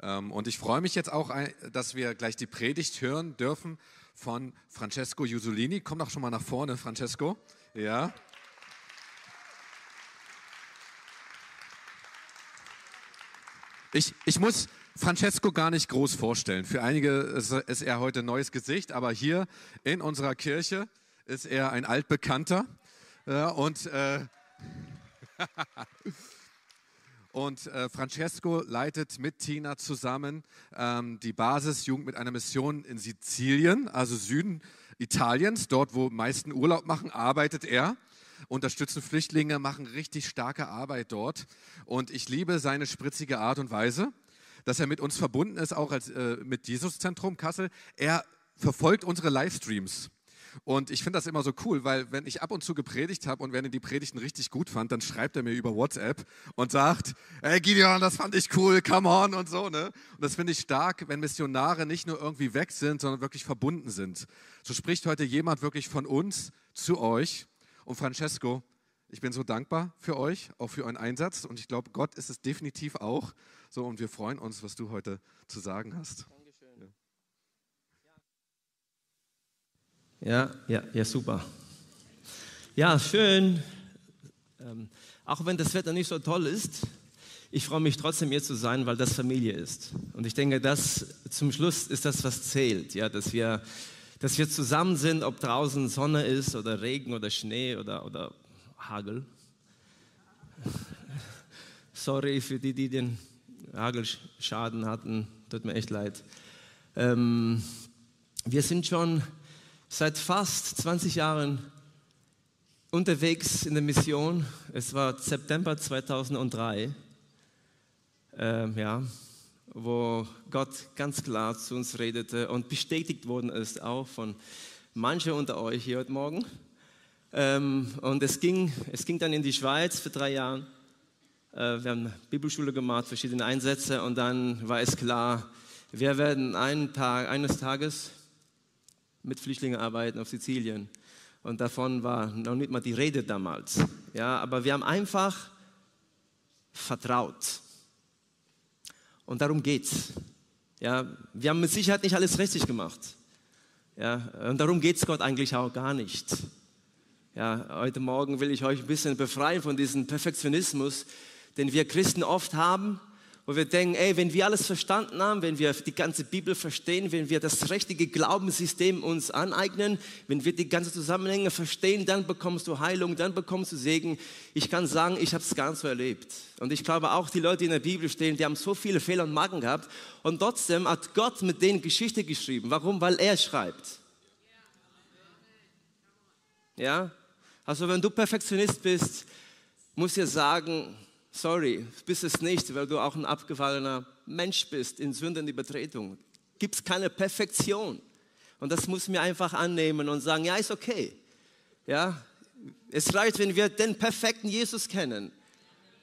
Ähm, und ich freue mich jetzt auch, dass wir gleich die Predigt hören dürfen von Francesco Jusolini. Komm doch schon mal nach vorne, Francesco. Ja. Ich, ich muss Francesco gar nicht groß vorstellen. Für einige ist, er heute ein neues Gesicht, aber hier in unserer Kirche ist er ein altbekannter. Ja, und äh, Und äh, Francesco leitet mit Tina zusammen ähm, die Basisjugend mit einer Mission in Sizilien, also Süden Italiens, dort wo meisten Urlaub machen, arbeitet er. Unterstützen Flüchtlinge, machen richtig starke Arbeit dort. Und ich liebe seine spritzige Art und Weise, dass er mit uns verbunden ist, auch als, äh, mit Jesuszentrum Kassel. Er verfolgt unsere Livestreams. Und ich finde das immer so cool, weil wenn ich ab und zu gepredigt habe und wenn er die Predigten richtig gut fand, dann schreibt er mir über WhatsApp und sagt, hey Gideon, das fand ich cool, come on und so. Ne? Und das finde ich stark, wenn Missionare nicht nur irgendwie weg sind, sondern wirklich verbunden sind. So spricht heute jemand wirklich von uns zu euch. Und Francesco, ich bin so dankbar für euch, auch für euren Einsatz. Und ich glaube, Gott ist es definitiv auch. So, und wir freuen uns, was du heute zu sagen hast. Ja, ja, ja, super. Ja, schön. Ähm, auch wenn das Wetter nicht so toll ist, ich freue mich trotzdem hier zu sein, weil das Familie ist. Und ich denke, das zum Schluss ist das, was zählt, ja, dass wir, dass wir zusammen sind, ob draußen Sonne ist oder Regen oder Schnee oder, oder Hagel. Sorry für die, die den Hagelschaden hatten, tut mir echt leid. Ähm, wir sind schon seit fast 20 Jahren unterwegs in der Mission. Es war September 2003, äh, ja, wo Gott ganz klar zu uns redete und bestätigt worden ist, auch von manchen unter euch hier heute Morgen. Ähm, und es ging, es ging dann in die Schweiz für drei Jahre. Äh, wir haben Bibelschule gemacht, verschiedene Einsätze und dann war es klar, wir werden einen Tag, eines Tages mit Flüchtlingen arbeiten auf Sizilien. Und davon war noch nicht mal die Rede damals. Ja, aber wir haben einfach vertraut. Und darum geht's. Ja, wir haben mit Sicherheit nicht alles richtig gemacht. Ja, und darum geht es Gott eigentlich auch gar nicht. Ja, heute Morgen will ich euch ein bisschen befreien von diesem Perfektionismus, den wir Christen oft haben wo wir denken, ey, wenn wir alles verstanden haben, wenn wir die ganze Bibel verstehen, wenn wir das richtige Glaubenssystem uns aneignen, wenn wir die ganzen Zusammenhänge verstehen, dann bekommst du Heilung, dann bekommst du Segen. Ich kann sagen, ich habe es nicht so erlebt. Und ich glaube auch die Leute, die in der Bibel stehen, die haben so viele Fehler und Magen gehabt. Und trotzdem hat Gott mit denen Geschichte geschrieben. Warum? Weil er schreibt. Ja? Also wenn du Perfektionist bist, muss ich sagen, sorry, bist es nicht, weil du auch ein abgefallener Mensch bist in Sündenübertretung. Gibt es keine Perfektion. Und das muss mir einfach annehmen und sagen, ja, ist okay. Ja, es reicht, wenn wir den perfekten Jesus kennen.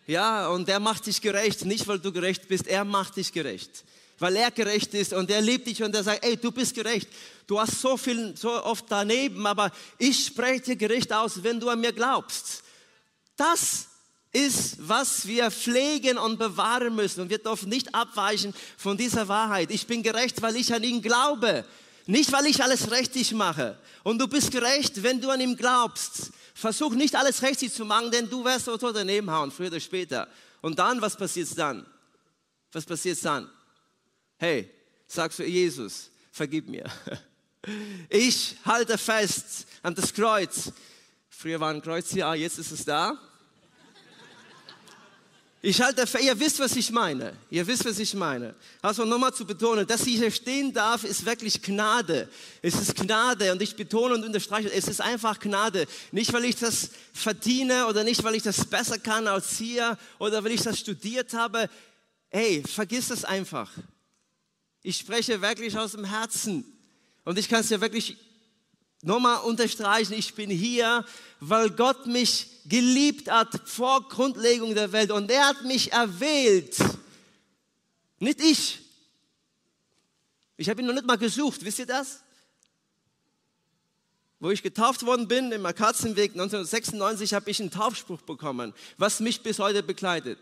Ja, und er macht dich gerecht, nicht weil du gerecht bist, er macht dich gerecht. Weil er gerecht ist und er liebt dich und er sagt, ey, du bist gerecht. Du hast so viel, so oft daneben, aber ich spreche dir gerecht aus, wenn du an mir glaubst. Das ist, was wir pflegen und bewahren müssen. Und wir dürfen nicht abweichen von dieser Wahrheit. Ich bin gerecht, weil ich an ihn glaube. Nicht, weil ich alles richtig mache. Und du bist gerecht, wenn du an ihm glaubst. Versuch nicht alles richtig zu machen, denn du wirst so daneben hauen, früher oder später. Und dann, was passiert dann? Was passiert dann? Hey, sagst du, Jesus, vergib mir. Ich halte fest an das Kreuz. Früher war ein Kreuz hier, ah, jetzt ist es da. Ich halte, ihr wisst, was ich meine. Ihr wisst, was ich meine. Also nochmal zu betonen, dass ich hier stehen darf, ist wirklich Gnade. Es ist Gnade und ich betone und unterstreiche, es ist einfach Gnade. Nicht, weil ich das verdiene oder nicht, weil ich das besser kann als hier oder weil ich das studiert habe. Hey, vergiss das einfach. Ich spreche wirklich aus dem Herzen. Und ich kann es dir wirklich nochmal unterstreichen, ich bin hier, weil Gott mich geliebt hat vor Grundlegung der Welt und er hat mich erwählt. Nicht ich. Ich habe ihn noch nicht mal gesucht, wisst ihr das? Wo ich getauft worden bin, im Akatzenweg 1996, habe ich einen Taufspruch bekommen, was mich bis heute begleitet.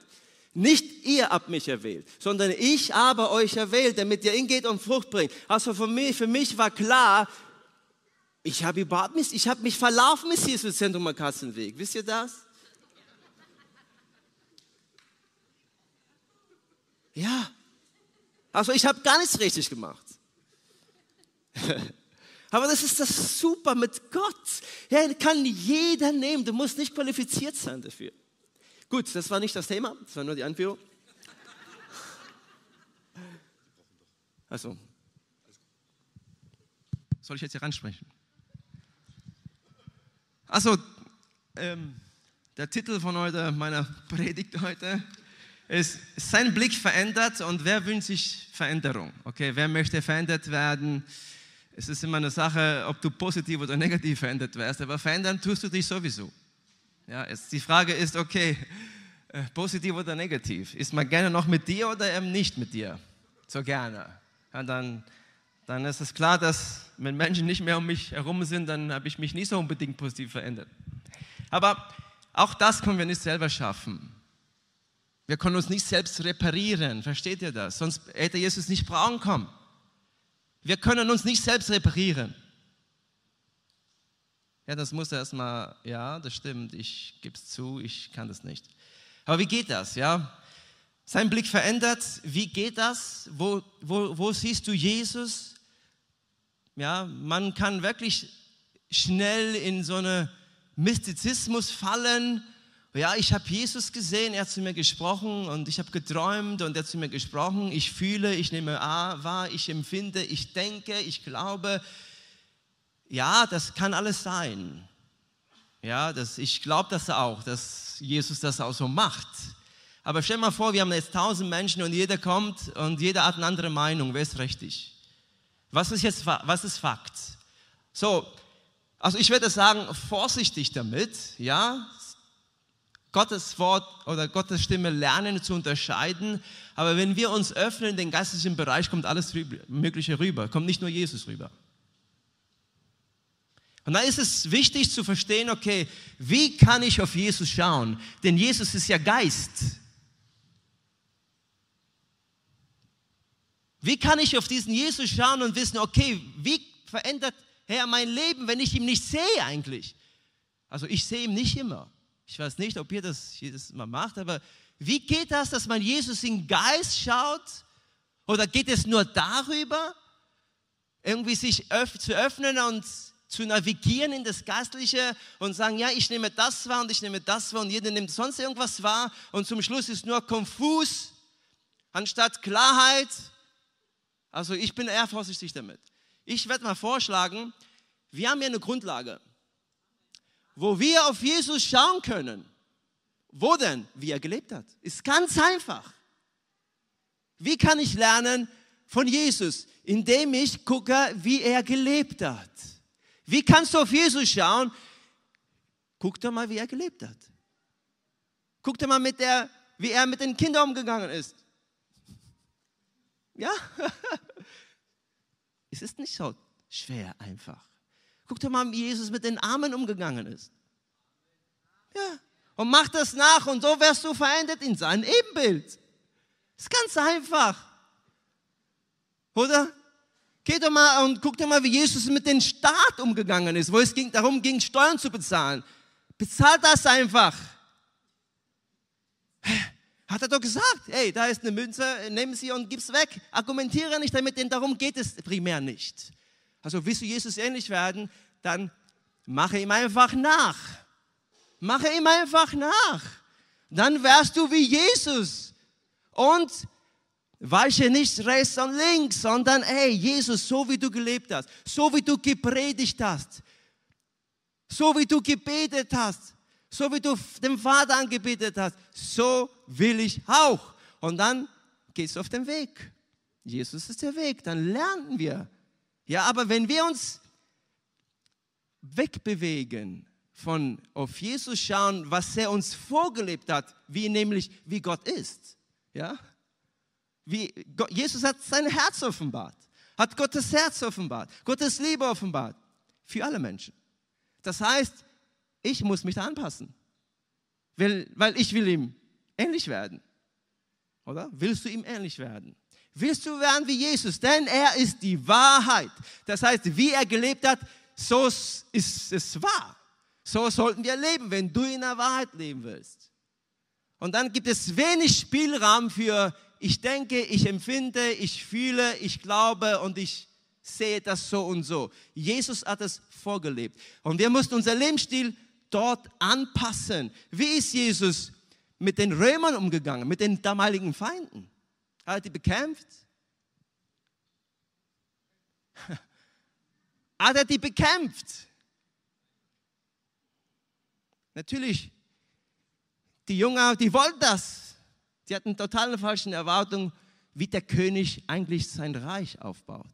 Nicht ihr habt mich erwählt, sondern ich habe euch erwählt, damit ihr hingeht und Frucht bringt. Also für mich, für mich war klar, ich habe überhaupt nicht, ich habe mich verlaufen mit Jesus Zentrum am Kassenweg. Wisst ihr das? Ja. Also ich habe gar nichts richtig gemacht. Aber das ist das Super mit Gott. Ja, kann jeder nehmen. Du musst nicht qualifiziert sein dafür. Gut, das war nicht das Thema, das war nur die Anführung. Also, soll ich jetzt hier ransprechen? Also, ähm, der Titel von heute, meiner Predigt heute, ist Sein Blick verändert und wer wünscht sich Veränderung? Okay, wer möchte verändert werden? Es ist immer eine Sache, ob du positiv oder negativ verändert wirst, aber verändern tust du dich sowieso. Ja, es, die Frage ist, okay, äh, positiv oder negativ? Ist man gerne noch mit dir oder eben nicht mit dir? So gerne. Ja, dann, dann ist es klar, dass wenn Menschen nicht mehr um mich herum sind, dann habe ich mich nicht so unbedingt positiv verändert. Aber auch das können wir nicht selber schaffen. Wir können uns nicht selbst reparieren, versteht ihr das? Sonst hätte Jesus nicht brauchen kommen. Wir können uns nicht selbst reparieren. Ja, das muss erstmal, ja, das stimmt, ich gebe es zu, ich kann das nicht. Aber wie geht das, ja? Sein Blick verändert, wie geht das? Wo, wo, wo siehst du Jesus? Ja, man kann wirklich schnell in so einen Mystizismus fallen. Ja, ich habe Jesus gesehen, er hat zu mir gesprochen und ich habe geträumt und er hat zu mir gesprochen. Ich fühle, ich nehme wahr, ich empfinde, ich denke, ich glaube. Ja, das kann alles sein. Ja, das, ich glaube das auch, dass Jesus das auch so macht. Aber stell mal vor, wir haben jetzt tausend Menschen und jeder kommt und jeder hat eine andere Meinung. Wer ist richtig? Was ist jetzt, was ist Fakt? So, also ich würde sagen, vorsichtig damit, ja. Gottes Wort oder Gottes Stimme lernen zu unterscheiden. Aber wenn wir uns öffnen in den geistlichen Bereich, kommt alles Mögliche rüber. Kommt nicht nur Jesus rüber. Und da ist es wichtig zu verstehen, okay, wie kann ich auf Jesus schauen? Denn Jesus ist ja Geist. Wie kann ich auf diesen Jesus schauen und wissen, okay, wie verändert Herr mein Leben, wenn ich ihn nicht sehe eigentlich? Also ich sehe ihn nicht immer. Ich weiß nicht, ob ihr das jedes Mal macht, aber wie geht das, dass man Jesus in Geist schaut? Oder geht es nur darüber, irgendwie sich öff zu öffnen und zu navigieren in das Geistliche und sagen, ja, ich nehme das wahr und ich nehme das wahr und jeder nimmt sonst irgendwas wahr und zum Schluss ist nur konfus anstatt Klarheit. Also ich bin eher vorsichtig damit. Ich werde mal vorschlagen, wir haben hier eine Grundlage, wo wir auf Jesus schauen können. Wo denn? Wie er gelebt hat. Ist ganz einfach. Wie kann ich lernen von Jesus? Indem ich gucke, wie er gelebt hat. Wie kannst du auf Jesus schauen? Guck doch mal, wie er gelebt hat. Guck doch mal, mit der, wie er mit den Kindern umgegangen ist. Ja? es ist nicht so schwer einfach. Guck doch mal, wie Jesus mit den Armen umgegangen ist. Ja. Und mach das nach und so wirst du verändert in sein Ebenbild. Ist ganz einfach. Oder? Geh doch mal und guck doch mal, wie Jesus mit dem Staat umgegangen ist, wo es ging, darum ging, Steuern zu bezahlen. Bezahl das einfach. Hat er doch gesagt, hey, da ist eine Münze, nimm sie und gib's weg. Argumentiere nicht damit, denn darum geht es primär nicht. Also willst du Jesus ähnlich werden, dann mache ihm einfach nach. Mache ihm einfach nach. Dann wärst du wie Jesus. Und Weiche nicht rechts und links, sondern hey, Jesus, so wie du gelebt hast, so wie du gepredigt hast, so wie du gebetet hast, so wie du den Vater angebetet hast, so will ich auch. Und dann gehst du auf den Weg. Jesus ist der Weg, dann lernen wir. Ja, aber wenn wir uns wegbewegen von auf Jesus schauen, was er uns vorgelebt hat, wie nämlich wie Gott ist, ja, wie Gott, Jesus hat sein Herz offenbart, hat Gottes Herz offenbart, Gottes Liebe offenbart für alle Menschen. Das heißt, ich muss mich da anpassen, weil, weil ich will ihm ähnlich werden. Oder? Willst du ihm ähnlich werden? Willst du werden wie Jesus? Denn er ist die Wahrheit. Das heißt, wie er gelebt hat, so ist es wahr. So sollten wir leben, wenn du in der Wahrheit leben willst. Und dann gibt es wenig Spielraum für ich denke, ich empfinde, ich fühle, ich glaube und ich sehe das so und so. Jesus hat es vorgelebt. Und wir mussten unser Lebensstil dort anpassen. Wie ist Jesus mit den Römern umgegangen, mit den damaligen Feinden? Hat er die bekämpft? Hat er die bekämpft? Natürlich, die Jünger, die wollten das. Die hatten total falsche Erwartungen, wie der König eigentlich sein Reich aufbaut.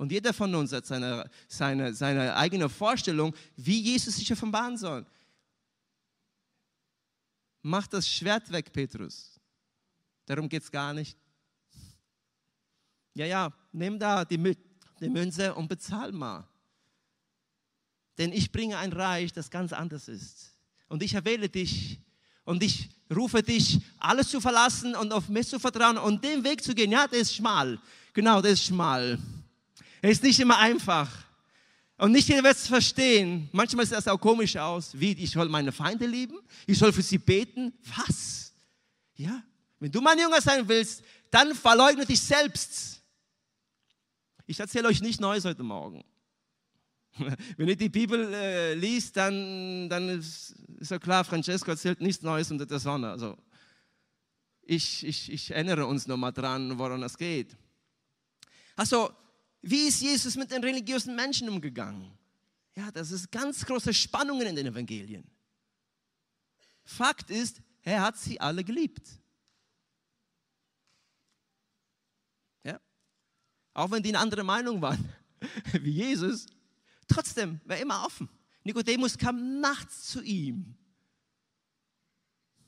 Und jeder von uns hat seine, seine, seine eigene Vorstellung, wie Jesus sich offenbaren soll. Mach das Schwert weg, Petrus. Darum geht es gar nicht. Ja, ja, nimm da die, die Münze und bezahl mal. Denn ich bringe ein Reich, das ganz anders ist. Und ich erwähle dich und ich rufe dich, alles zu verlassen und auf mich zu vertrauen und den Weg zu gehen. Ja, der ist schmal. Genau, der ist schmal. Er ist nicht immer einfach. Und nicht jeder wird es verstehen. Manchmal sieht das auch komisch aus. Wie, ich soll meine Feinde lieben? Ich soll für sie beten? Was? Ja, wenn du mein Jünger sein willst, dann verleugne dich selbst. Ich erzähle euch nicht Neues heute Morgen. Wenn ihr die Bibel äh, liest, dann, dann ist, ist ja klar, Francesco erzählt nichts Neues unter der Sonne. Also ich, ich, ich erinnere uns nochmal dran, woran es geht. Also, wie ist Jesus mit den religiösen Menschen umgegangen? Ja, das ist ganz große Spannungen in den Evangelien. Fakt ist, er hat sie alle geliebt. Ja? Auch wenn die eine andere Meinung waren, wie Jesus, Trotzdem war er immer offen. Nikodemus kam nachts zu ihm.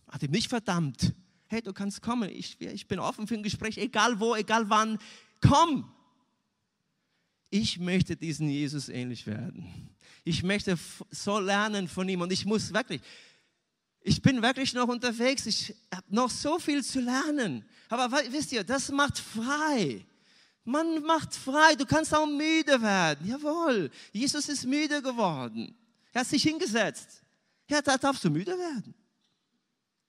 Hat ihm nicht verdammt. Hey, du kannst kommen. Ich, ich bin offen für ein Gespräch, egal wo, egal wann. Komm. Ich möchte diesen Jesus ähnlich werden. Ich möchte so lernen von ihm und ich muss wirklich, ich bin wirklich noch unterwegs. Ich habe noch so viel zu lernen. Aber wisst ihr, das macht frei. Man macht frei, du kannst auch müde werden. Jawohl, Jesus ist müde geworden. Er hat sich hingesetzt. Ja, da darfst du müde werden.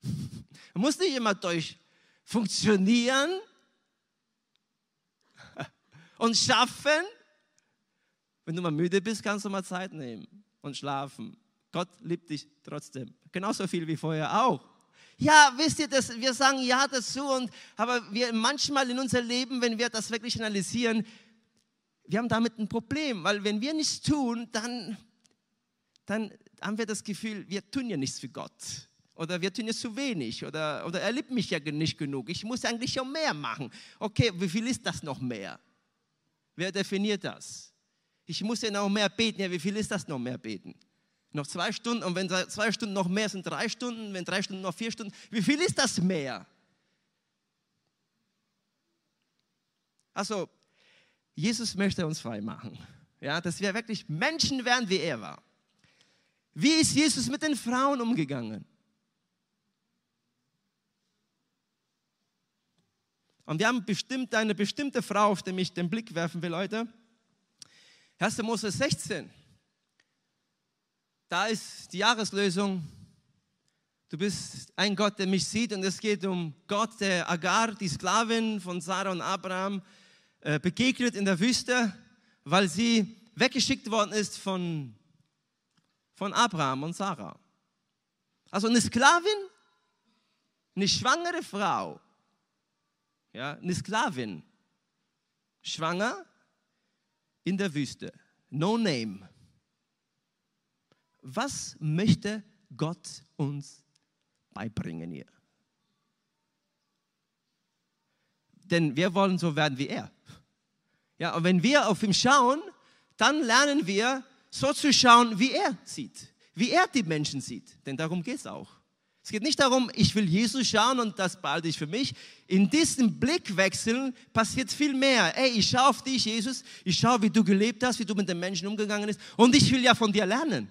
Du musst nicht immer durch funktionieren und schaffen. Wenn du mal müde bist, kannst du mal Zeit nehmen und schlafen. Gott liebt dich trotzdem. Genauso viel wie vorher auch. Ja, wisst ihr, das, wir sagen ja dazu, und, aber wir manchmal in unser Leben, wenn wir das wirklich analysieren, wir haben damit ein Problem, weil wenn wir nichts tun, dann, dann haben wir das Gefühl, wir tun ja nichts für Gott. Oder wir tun ja zu wenig. Oder, oder er liebt mich ja nicht genug. Ich muss eigentlich ja mehr machen. Okay, wie viel ist das noch mehr? Wer definiert das? Ich muss ja noch mehr beten. Ja, wie viel ist das noch mehr beten? Noch zwei Stunden und wenn zwei Stunden noch mehr sind, drei Stunden, wenn drei Stunden noch vier Stunden, wie viel ist das mehr? Also, Jesus möchte uns frei machen, ja, dass wir wirklich Menschen werden, wie er war. Wie ist Jesus mit den Frauen umgegangen? Und wir haben bestimmt eine bestimmte Frau, auf die ich den Blick werfen will, Leute. 1. Mose 16. Da ist die Jahreslösung. Du bist ein Gott, der mich sieht und es geht um Gott, der Agar, die Sklavin von Sarah und Abraham, äh, begegnet in der Wüste, weil sie weggeschickt worden ist von, von Abraham und Sarah. Also eine Sklavin, eine schwangere Frau, ja, eine Sklavin, schwanger in der Wüste, no name. Was möchte Gott uns beibringen hier? Denn wir wollen so werden wie er. Ja, und wenn wir auf ihn schauen, dann lernen wir so zu schauen, wie er sieht, wie er die Menschen sieht. Denn darum geht es auch. Es geht nicht darum, ich will Jesus schauen und das behalte ich für mich. In diesem Blickwechsel passiert viel mehr. Ey, ich schaue auf dich, Jesus. Ich schaue, wie du gelebt hast, wie du mit den Menschen umgegangen bist. Und ich will ja von dir lernen.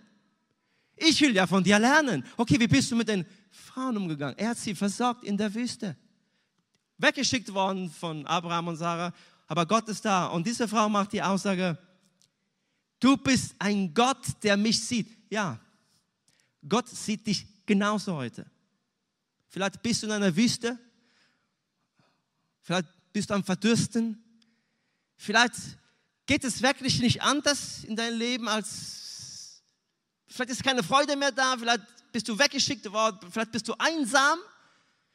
Ich will ja von dir lernen. Okay, wie bist du mit den Frauen umgegangen? Er hat sie versorgt in der Wüste. weggeschickt worden von Abraham und Sarah, aber Gott ist da. Und diese Frau macht die Aussage, du bist ein Gott, der mich sieht. Ja, Gott sieht dich genauso heute. Vielleicht bist du in einer Wüste, vielleicht bist du am Verdürsten, vielleicht geht es wirklich nicht anders in deinem Leben als, vielleicht ist keine Freude mehr da, vielleicht bist du weggeschickt worden, vielleicht bist du einsam,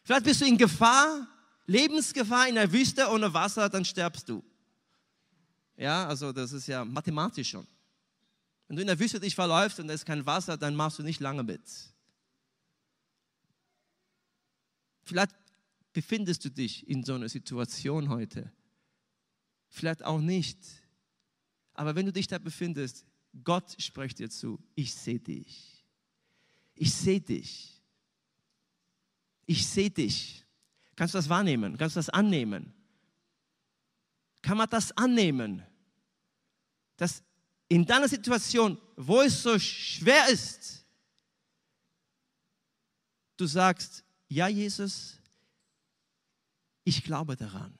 vielleicht bist du in Gefahr, Lebensgefahr in der Wüste ohne Wasser, dann stirbst du. Ja, also das ist ja mathematisch schon. Wenn du in der Wüste dich verläufst und es ist kein Wasser, dann machst du nicht lange mit. Vielleicht befindest du dich in so einer Situation heute. Vielleicht auch nicht. Aber wenn du dich da befindest, Gott spricht dir zu, ich sehe dich. Ich sehe dich. Ich sehe dich. Kannst du das wahrnehmen? Kannst du das annehmen? Kann man das annehmen? Dass in deiner Situation, wo es so schwer ist, du sagst, ja Jesus, ich glaube daran,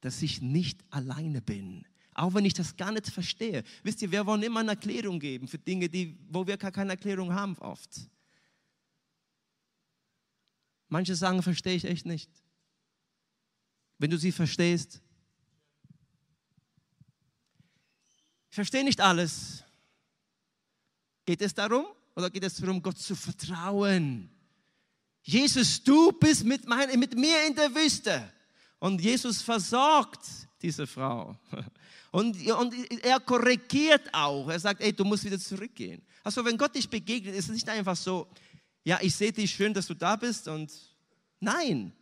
dass ich nicht alleine bin, auch wenn ich das gar nicht verstehe. Wisst ihr, wir wollen immer eine Erklärung geben für Dinge, die, wo wir gar keine Erklärung haben oft. Manche sagen, verstehe ich echt nicht. Wenn du sie verstehst, ich verstehe nicht alles. Geht es darum oder geht es darum, Gott zu vertrauen? Jesus, du bist mit, mein, mit mir in der Wüste. Und Jesus versorgt diese Frau. Und, und er korrigiert auch. Er sagt, ey, du musst wieder zurückgehen. Also wenn Gott dich begegnet, ist es nicht einfach so, ja, ich sehe dich, schön, dass du da bist. Und nein,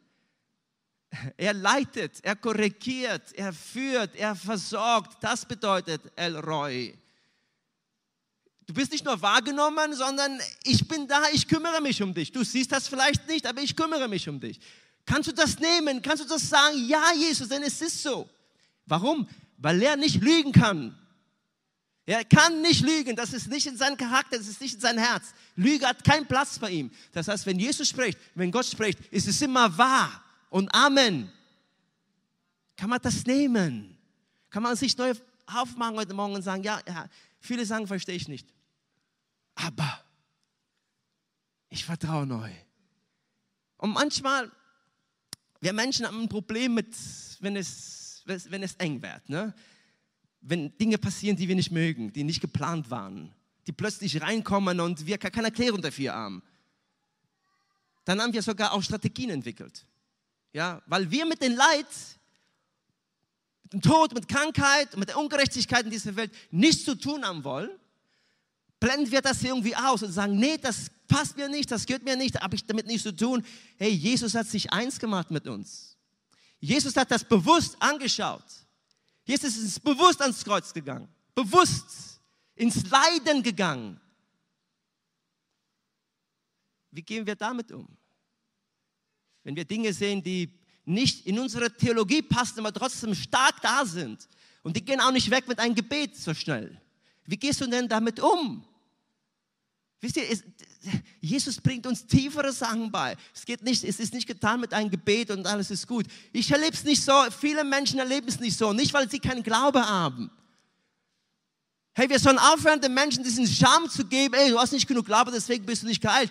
er leitet, er korrigiert, er führt, er versorgt. Das bedeutet El Roy. Du bist nicht nur wahrgenommen, sondern ich bin da, ich kümmere mich um dich. Du siehst das vielleicht nicht, aber ich kümmere mich um dich. Kannst du das nehmen? Kannst du das sagen? Ja, Jesus, denn es ist so. Warum? Weil er nicht lügen kann. Er kann nicht lügen, das ist nicht in seinem Charakter, das ist nicht in seinem Herz. Lüge hat keinen Platz bei ihm. Das heißt, wenn Jesus spricht, wenn Gott spricht, ist es immer wahr und Amen. Kann man das nehmen? Kann man sich neu aufmachen heute Morgen und sagen, ja, ja viele sagen, verstehe ich nicht. Aber ich vertraue neu. Und manchmal, wir Menschen haben ein Problem mit, wenn es, wenn es eng wird. Ne? Wenn Dinge passieren, die wir nicht mögen, die nicht geplant waren, die plötzlich reinkommen und wir keine Erklärung dafür haben. Dann haben wir sogar auch Strategien entwickelt. Ja, weil wir mit dem Leid, dem Tod, mit Krankheit, mit der Ungerechtigkeit in dieser Welt nichts zu tun haben wollen, blenden wir das irgendwie aus und sagen, nee, das passt mir nicht, das gehört mir nicht, habe ich damit nichts zu tun. Hey, Jesus hat sich eins gemacht mit uns. Jesus hat das bewusst angeschaut. Jesus ist bewusst ans Kreuz gegangen, bewusst ins Leiden gegangen. Wie gehen wir damit um? wenn wir Dinge sehen, die nicht in unsere Theologie passen, aber trotzdem stark da sind. Und die gehen auch nicht weg mit einem Gebet so schnell. Wie gehst du denn damit um? Wisst ihr, es, Jesus bringt uns tiefere Sachen bei. Es, geht nicht, es ist nicht getan mit einem Gebet und alles ist gut. Ich erlebe es nicht so, viele Menschen erleben es nicht so, nicht weil sie keinen Glaube haben. Hey, wir sollen aufhören, den Menschen diesen Scham zu geben, ey, du hast nicht genug Glaube, deswegen bist du nicht geheilt.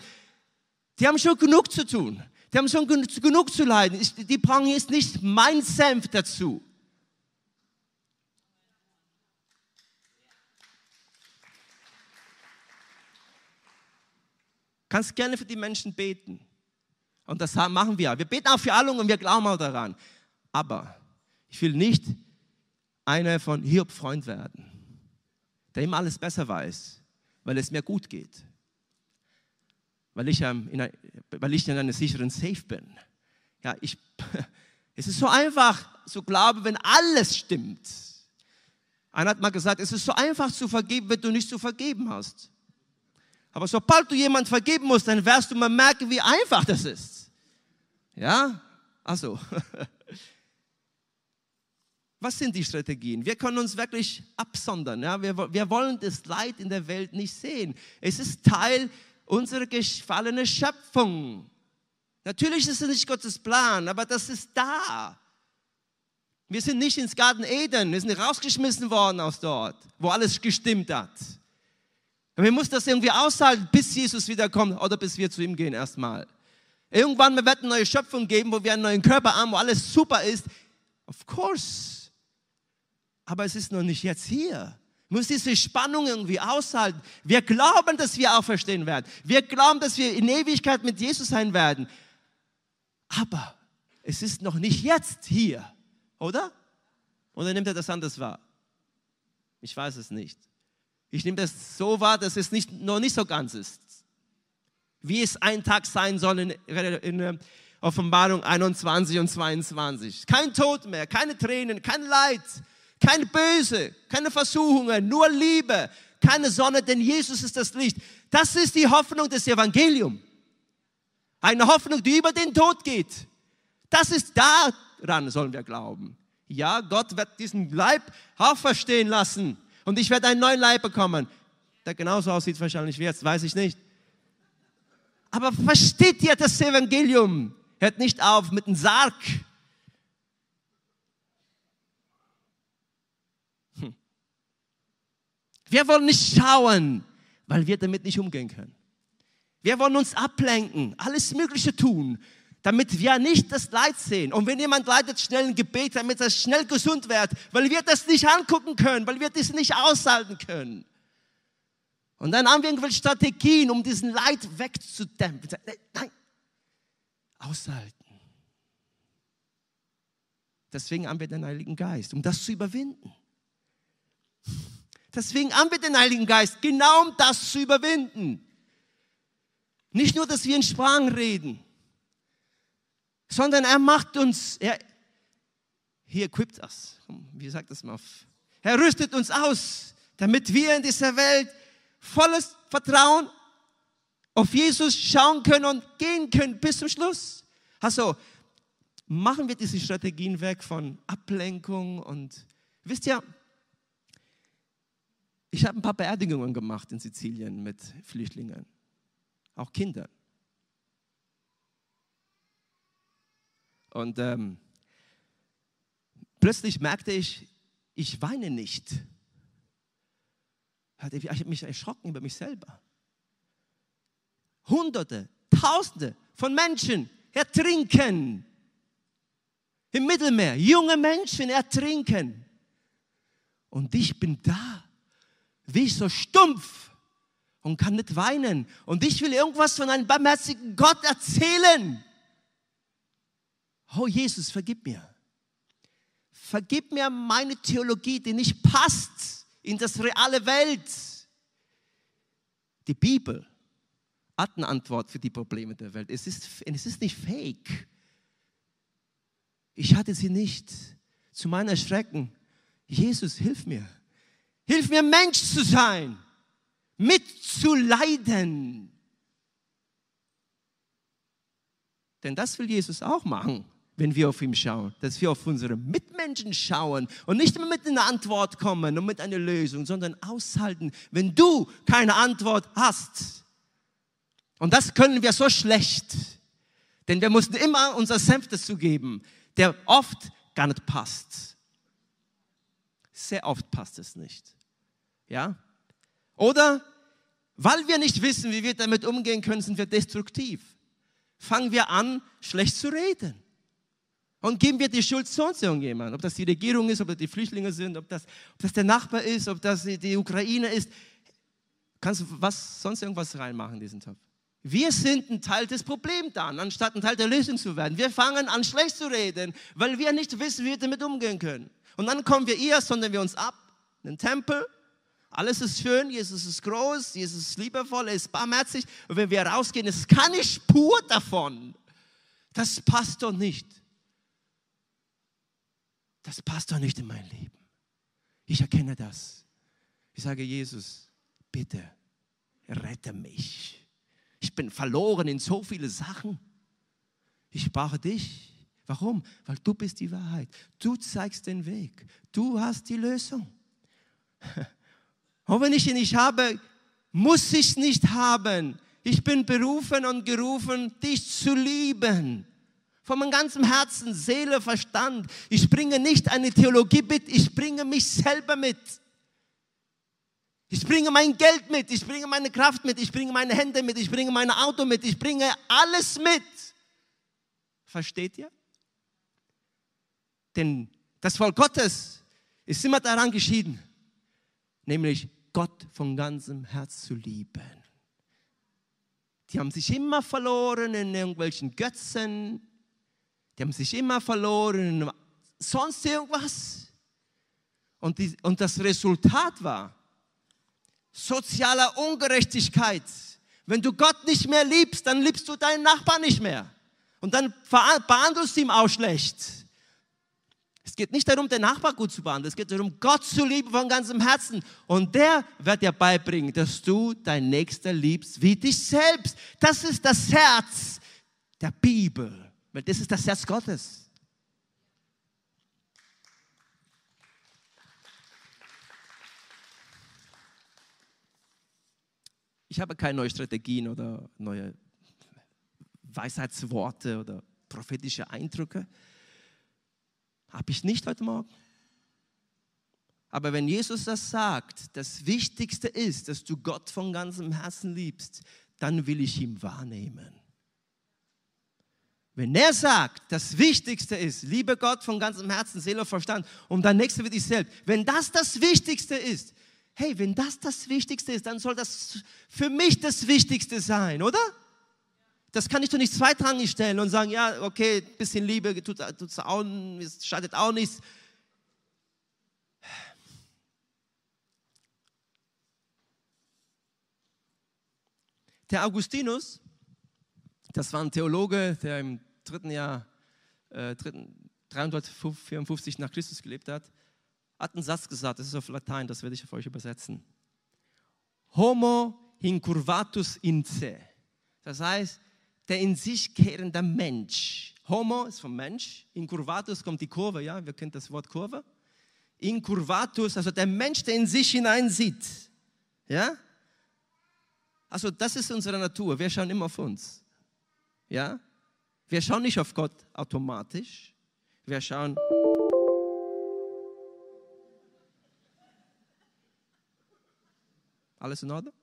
Die haben schon genug zu tun. Die haben schon genug zu leiden. Die brauchen jetzt nicht mein Senf dazu. Kannst gerne für die Menschen beten. Und das machen wir. Wir beten auch für alle und wir glauben auch daran. Aber ich will nicht einer von Hiob Freund werden, der immer alles besser weiß, weil es mir gut geht weil ich, ähm, in, weil ich in einem sicheren Safe bin. Ja, ich, es ist so einfach zu glauben, wenn alles stimmt. Einer hat mal gesagt, es ist so einfach zu vergeben, wenn du nicht zu vergeben hast. Aber sobald du jemand vergeben musst, dann wirst du mal merken, wie einfach das ist. Ja? Also. Was sind die Strategien? Wir können uns wirklich absondern. Ja? Wir, wir wollen das Leid in der Welt nicht sehen. Es ist Teil unsere gefallene Schöpfung. Natürlich ist es nicht Gottes Plan, aber das ist da. Wir sind nicht ins Garten Eden, wir sind rausgeschmissen worden aus dort, wo alles gestimmt hat. Und wir müssen das irgendwie aushalten, bis Jesus wiederkommt oder bis wir zu ihm gehen erstmal. Irgendwann wird eine neue Schöpfung geben, wo wir einen neuen Körper haben, wo alles super ist. Of course. Aber es ist noch nicht jetzt hier. Muss diese Spannung irgendwie aushalten. Wir glauben, dass wir auferstehen werden. Wir glauben, dass wir in Ewigkeit mit Jesus sein werden. Aber es ist noch nicht jetzt hier, oder? Oder nimmt er das anders wahr? Ich weiß es nicht. Ich nehme das so wahr, dass es nicht, noch nicht so ganz ist wie es ein Tag sein soll in, in äh, Offenbarung 21 und 22. Kein Tod mehr, keine Tränen, kein Leid, kein Böse, keine Versuchungen, nur Liebe, keine Sonne, denn Jesus ist das Licht. Das ist die Hoffnung des Evangeliums. Eine Hoffnung, die über den Tod geht. Das ist daran, sollen wir glauben. Ja, Gott wird diesen Leib auferstehen lassen und ich werde einen neuen Leib bekommen, der genauso aussieht wahrscheinlich wie jetzt, weiß ich nicht. Aber versteht ihr das Evangelium? Hört nicht auf mit dem Sarg. Wir wollen nicht schauen, weil wir damit nicht umgehen können. Wir wollen uns ablenken, alles Mögliche tun, damit wir nicht das Leid sehen. Und wenn jemand leidet, schnell ein Gebet, damit er schnell gesund wird, weil wir das nicht angucken können, weil wir das nicht aushalten können. Und dann haben wir irgendwelche Strategien, um diesen Leid wegzudämpfen. Nein, aushalten. Deswegen haben wir den Heiligen Geist, um das zu überwinden. Deswegen haben wir den Heiligen Geist, genau um das zu überwinden. Nicht nur, dass wir in Sprachen reden, sondern er macht uns, er, he equipped us. Wie sagt das mal? Er rüstet uns aus, damit wir in dieser Welt volles Vertrauen auf Jesus schauen können und gehen können bis zum Schluss. Also machen wir diese Strategien weg von Ablenkung und wisst ihr, ich habe ein paar Beerdigungen gemacht in Sizilien mit Flüchtlingen, auch Kindern. Und ähm, plötzlich merkte ich, ich weine nicht. Ich habe mich erschrocken über mich selber. Hunderte, Tausende von Menschen ertrinken im Mittelmeer. Junge Menschen ertrinken. Und ich bin da, wie so stumpf und kann nicht weinen. Und ich will irgendwas von einem barmherzigen Gott erzählen. Oh Jesus, vergib mir. Vergib mir meine Theologie, die nicht passt in das reale Welt. Die Bibel hat eine Antwort für die Probleme der Welt. Es ist, es ist nicht fake. Ich hatte sie nicht. Zu meiner Schrecken, Jesus, hilf mir. Hilf mir, Mensch zu sein, mitzuleiden. Denn das will Jesus auch machen wenn wir auf ihn schauen, dass wir auf unsere Mitmenschen schauen und nicht mehr mit einer Antwort kommen und mit einer Lösung, sondern aushalten, wenn du keine Antwort hast. Und das können wir so schlecht, denn wir mussten immer unser Senf dazu geben, der oft gar nicht passt. Sehr oft passt es nicht. Ja? Oder weil wir nicht wissen, wie wir damit umgehen können, sind wir destruktiv. Fangen wir an, schlecht zu reden. Und geben wir die Schuld sonst irgendjemand, ob das die Regierung ist, ob das die Flüchtlinge sind, ob das, ob das der Nachbar ist, ob das die Ukraine ist. Kannst du was, sonst irgendwas reinmachen in diesen Topf? Wir sind ein Teil des Problems dann, anstatt ein Teil der Lösung zu werden. Wir fangen an, schlecht zu reden, weil wir nicht wissen, wie wir damit umgehen können. Und dann kommen wir eher, sondern wir uns ab in den Tempel. Alles ist schön, Jesus ist groß, Jesus ist liebevoll, er ist barmherzig. Und wenn wir rausgehen, ist keine Spur davon. Das passt doch nicht das passt doch nicht in mein Leben. Ich erkenne das. Ich sage, Jesus, bitte, rette mich. Ich bin verloren in so viele Sachen. Ich brauche dich. Warum? Weil du bist die Wahrheit. Du zeigst den Weg. Du hast die Lösung. Und wenn ich ihn nicht habe, muss ich nicht haben. Ich bin berufen und gerufen, dich zu lieben. Von meinem ganzen Herzen, Seele, Verstand. Ich bringe nicht eine Theologie mit, ich bringe mich selber mit. Ich bringe mein Geld mit, ich bringe meine Kraft mit, ich bringe meine Hände mit, ich bringe mein Auto mit, ich bringe alles mit. Versteht ihr? Denn das Volk Gottes ist immer daran geschieden, nämlich Gott von ganzem Herz zu lieben. Die haben sich immer verloren in irgendwelchen Götzen, die haben sich immer verloren in sonst irgendwas. Und, die, und das Resultat war, sozialer Ungerechtigkeit. Wenn du Gott nicht mehr liebst, dann liebst du deinen Nachbarn nicht mehr. Und dann behandelst du ihn auch schlecht. Es geht nicht darum, den Nachbar gut zu behandeln. Es geht darum, Gott zu lieben von ganzem Herzen. Und der wird dir beibringen, dass du dein Nächster liebst wie dich selbst. Das ist das Herz der Bibel. Weil das ist das Herz Gottes. Ich habe keine neuen Strategien oder neue Weisheitsworte oder prophetische Eindrücke. Habe ich nicht heute Morgen. Aber wenn Jesus das sagt, das Wichtigste ist, dass du Gott von ganzem Herzen liebst, dann will ich ihn wahrnehmen. Wenn er sagt, das Wichtigste ist, liebe Gott von ganzem Herzen, Seele und Verstand und dein Nächster wird dich selbst. Wenn das das Wichtigste ist, hey, wenn das das Wichtigste ist, dann soll das für mich das Wichtigste sein, oder? Das kann ich doch nicht zweitrangig stellen und sagen, ja, okay, ein bisschen Liebe tut, tut's auch, es schadet auch nichts. Der Augustinus, das war ein Theologe, der im dritten Jahr, äh, 354 nach Christus gelebt hat, hat einen Satz gesagt, das ist auf Latein, das werde ich auf euch übersetzen. Homo incurvatus in se. Das heißt, der in sich kehrende Mensch. Homo ist vom Mensch, incurvatus kommt die Kurve, ja, wir kennen das Wort Kurve. Incurvatus, also der Mensch, der in sich hineinsieht. Ja? Also das ist unsere Natur, wir schauen immer auf uns. Ja? Wir schauen nicht auf Gott automatisch, wir schauen Alles in Ordnung?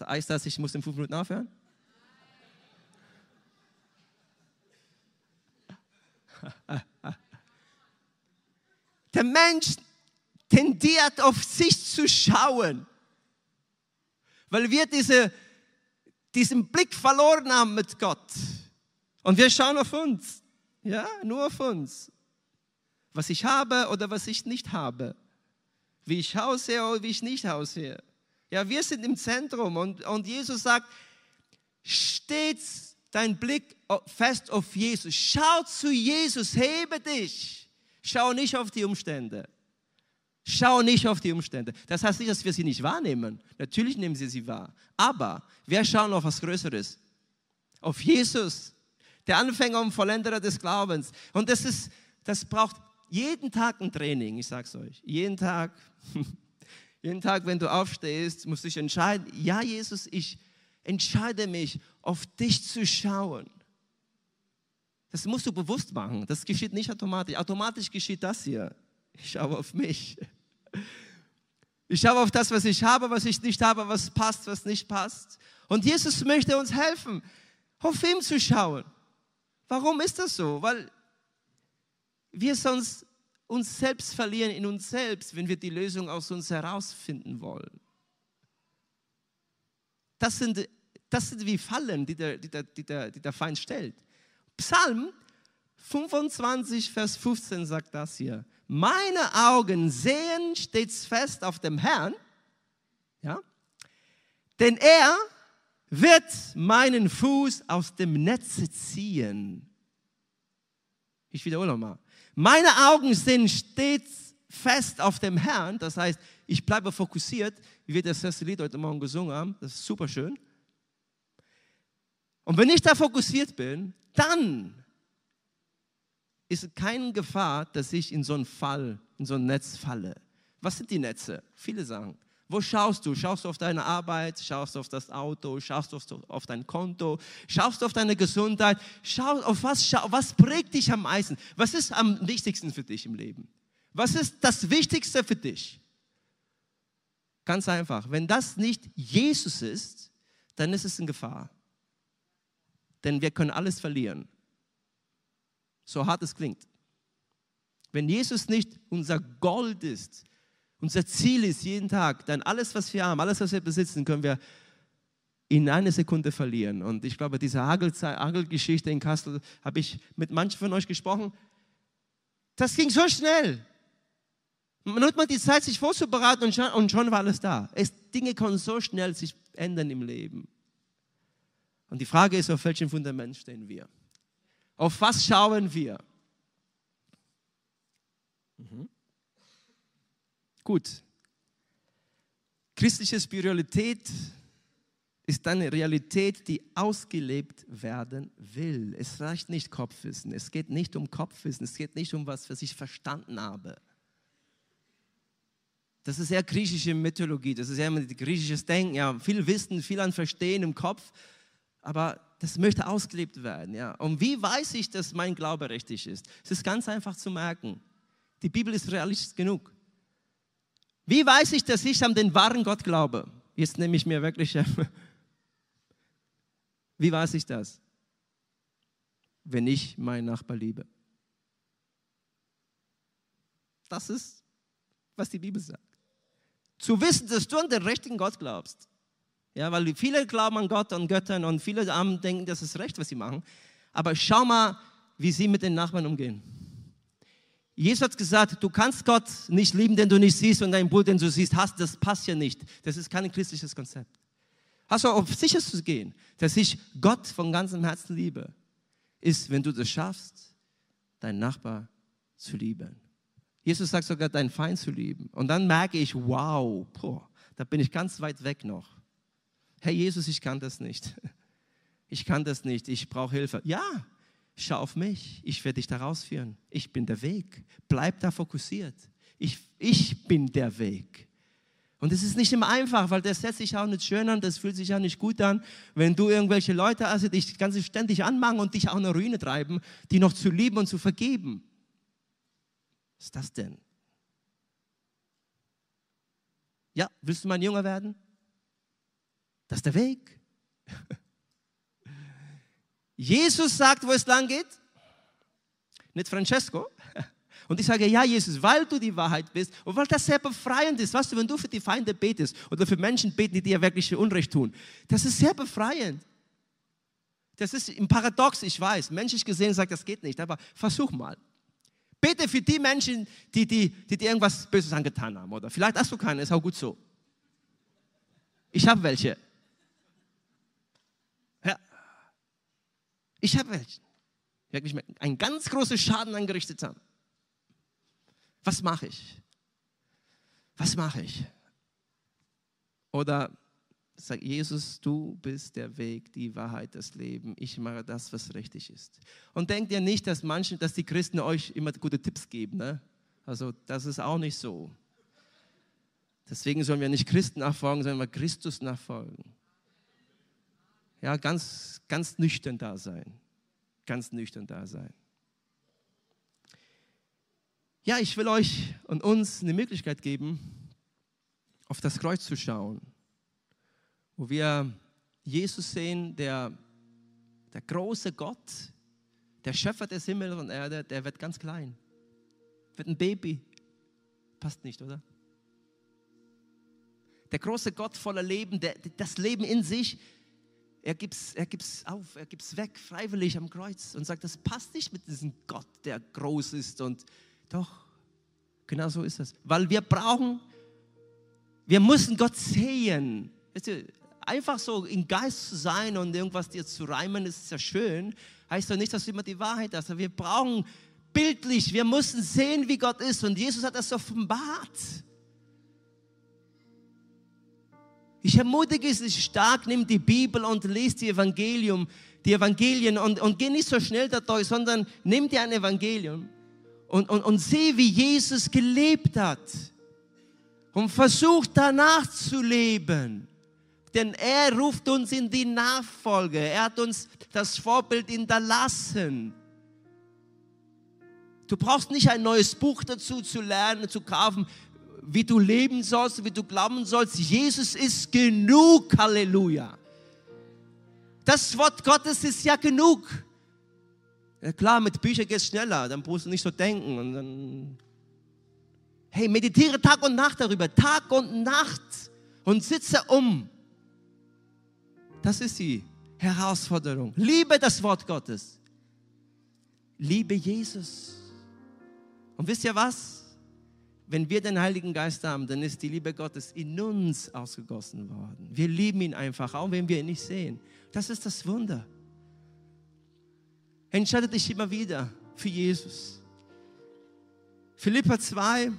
Heißt das, ich muss in fünf Minuten aufhören? Der Mensch tendiert auf sich zu schauen, weil wir diese, diesen Blick verloren haben mit Gott. Und wir schauen auf uns. Ja, nur auf uns. Was ich habe oder was ich nicht habe wie ich aussehe oder wie ich nicht aussehe. Ja, wir sind im Zentrum und, und Jesus sagt, stets dein Blick fest auf Jesus. Schau zu Jesus, hebe dich. Schau nicht auf die Umstände. Schau nicht auf die Umstände. Das heißt nicht, dass wir sie nicht wahrnehmen. Natürlich nehmen sie sie wahr. Aber wir schauen auf was Größeres. Auf Jesus, der Anfänger und Vollender des Glaubens. Und das ist, das braucht jeden Tag ein Training, ich sag's euch. Jeden Tag, jeden Tag, wenn du aufstehst, musst du dich entscheiden, ja, Jesus, ich entscheide mich, auf dich zu schauen. Das musst du bewusst machen. Das geschieht nicht automatisch. Automatisch geschieht das hier. Ich schaue auf mich. Ich schaue auf das, was ich habe, was ich nicht habe, was passt, was nicht passt. Und Jesus möchte uns helfen, auf ihn zu schauen. Warum ist das so? Weil wir sonst uns selbst verlieren in uns selbst, wenn wir die Lösung aus uns herausfinden wollen. Das sind, das sind wie Fallen, die der, die, der, die, der, die der Feind stellt. Psalm 25, Vers 15 sagt das hier. Meine Augen sehen stets fest auf dem Herrn, ja, denn er wird meinen Fuß aus dem Netze ziehen. Ich wiederhole nochmal. Meine Augen sind stets fest auf dem Herrn, das heißt, ich bleibe fokussiert, wie wir das erste Lied heute Morgen gesungen haben, das ist super schön. Und wenn ich da fokussiert bin, dann ist keine Gefahr, dass ich in so einen Fall, in so ein Netz falle. Was sind die Netze? Viele sagen, Wo schaust du? Schaust du auf deine Arbeit? Schaust du auf das Auto? Schaust du auf dein Konto? Schaust du auf deine Gesundheit? Schau, auf was, was prägt dich am meisten? Was ist am wichtigsten für dich im Leben? Was ist das Wichtigste für dich? Ganz einfach. Wenn das nicht Jesus ist, dann ist es in Gefahr. Denn wir können alles verlieren. So hart es klingt. Wenn Jesus nicht unser Gold ist, unser Ziel ist jeden Tag, dann alles, was wir haben, alles, was wir besitzen, können wir in einer Sekunde verlieren. Und ich glaube, diese Hagelgeschichte in Kassel habe ich mit manchen von euch gesprochen. Das ging so schnell. Man hat mal die Zeit, sich vorzubereiten und schon, und schon war alles da. Es, Dinge können so schnell sich ändern im Leben. Und die Frage ist, auf welchem Fundament stehen wir? Auf was schauen wir? Mhm. Gut. Christliche Spiritualität ist eine Realität, die ausgelebt werden will. Es reicht nicht Kopfwissen. Es geht nicht um Kopfwissen. Es geht nicht um was, was ich verstanden habe. Das ist eher griechische Mythologie. Das ist eher griechisches Denken. Ja, viel Wissen, viel an Verstehen im Kopf. Aber das möchte ausgelebt werden. Ja. Und wie weiß ich, dass mein Glaube richtig ist? Es ist ganz einfach zu merken. Die Bibel ist realistisch genug. Wie weiß ich, dass ich an den wahren Gott glaube? Jetzt nehme ich mir wirklich. Wie weiß ich das? Wenn ich meinen Nachbar liebe. Das ist, was die Bibel sagt. Zu wissen, dass du an den richtigen Gott glaubst. Ja, weil viele glauben an Gott und Göttern und viele denken, das ist recht, was sie machen. Aber schau mal, wie sie mit den Nachbarn umgehen. Jesus hat gesagt, du kannst Gott nicht lieben, den du nicht siehst und deinen Bruder, den du siehst, hast. Das passt ja nicht. Das ist kein christliches Konzept. Hast du auf sicher zu gehen, dass ich Gott von ganzem Herzen liebe, ist, wenn du das schaffst, deinen Nachbar zu lieben. Jesus sagt sogar, deinen Feind zu lieben. Und dann merke ich, wow, boah, da bin ich ganz weit weg noch. Herr Jesus, ich kann das nicht. Ich kann das nicht. Ich brauche Hilfe. Ja, schau auf mich, ich werde dich da rausführen. Ich bin der Weg. Bleib da fokussiert. Ich, ich bin der Weg. Und es ist nicht immer einfach, weil das setzt sich auch nicht schön an, das fühlt sich auch nicht gut an, wenn du irgendwelche Leute hast, die dich ganz ständig anmachen und dich auch in eine Ruine treiben, die noch zu lieben und zu vergeben. Was ist das denn? Ja, willst du mein Jünger werden? Das ist der Weg. Jesus sagt, wo es lang geht. Nicht Francesco. Und ich sage, ja, Jesus, weil du die Wahrheit bist und weil das sehr befreiend ist. Weißt du, wenn du für die Feinde betest oder für Menschen beten, die dir wirklich Unrecht tun, das ist sehr befreiend. Das ist im Paradox, ich weiß. Menschlich gesehen sagt, das geht nicht, aber versuch mal. Bete für die Menschen, die, die, die dir irgendwas Böses angetan haben. Oder vielleicht hast du keine, ist auch gut so. Ich habe welche. Ich habe welche, wirklich einen ganz großen Schaden angerichtet haben. Was mache ich? Was mache ich? Oder sag Jesus, du bist der Weg, die Wahrheit, das Leben. Ich mache das, was richtig ist. Und denkt ihr nicht, dass manche, dass die Christen euch immer gute Tipps geben. Ne? Also das ist auch nicht so. Deswegen sollen wir nicht Christen nachfolgen, sondern wir Christus nachfolgen. Ja, ganz, ganz nüchtern da sein. Ganz nüchtern da sein. Ja, ich will euch und uns eine Möglichkeit geben, auf das Kreuz zu schauen, wo wir Jesus sehen, der, der große Gott, der Schöpfer des Himmels und Erde, der wird ganz klein, wird ein Baby. Passt nicht, oder? Der große Gott voller Leben, der, das Leben in sich, er gibt es er gibt's auf, er gibt es weg, freiwillig am Kreuz und sagt, das passt nicht mit diesem Gott, der groß ist und doch, genau so ist das. Weil wir brauchen, wir müssen Gott sehen. Einfach so im Geist zu sein und irgendwas dir zu reimen, ist ja schön, heißt doch nicht, dass du immer die Wahrheit hast. Wir brauchen bildlich, wir müssen sehen, wie Gott ist und Jesus hat das offenbart. Ich ermutige dich stark, nimm die Bibel und lies die Evangelium, die Evangelien und, und geh nicht so schnell dadurch, sondern nimm dir ein Evangelium und, und, und sieh, wie Jesus gelebt hat. und versucht danach zu leben. Denn er ruft uns in die Nachfolge. Er hat uns das Vorbild hinterlassen. Du brauchst nicht ein neues Buch dazu zu lernen, zu kaufen, wie du leben sollst, wie du glauben sollst. Jesus ist genug. Halleluja. Das Wort Gottes ist ja genug. Ja klar, mit Büchern geht es schneller, dann brauchst du nicht so denken. Und dann hey, meditiere Tag und Nacht darüber, Tag und Nacht und sitze um. Das ist die Herausforderung. Liebe das Wort Gottes. Liebe Jesus. Und wisst ihr was? Wenn wir den Heiligen Geist haben, dann ist die Liebe Gottes in uns ausgegossen worden. Wir lieben ihn einfach, auch wenn wir ihn nicht sehen. Das ist das Wunder. Entscheide dich immer wieder für Jesus. Philippa 2,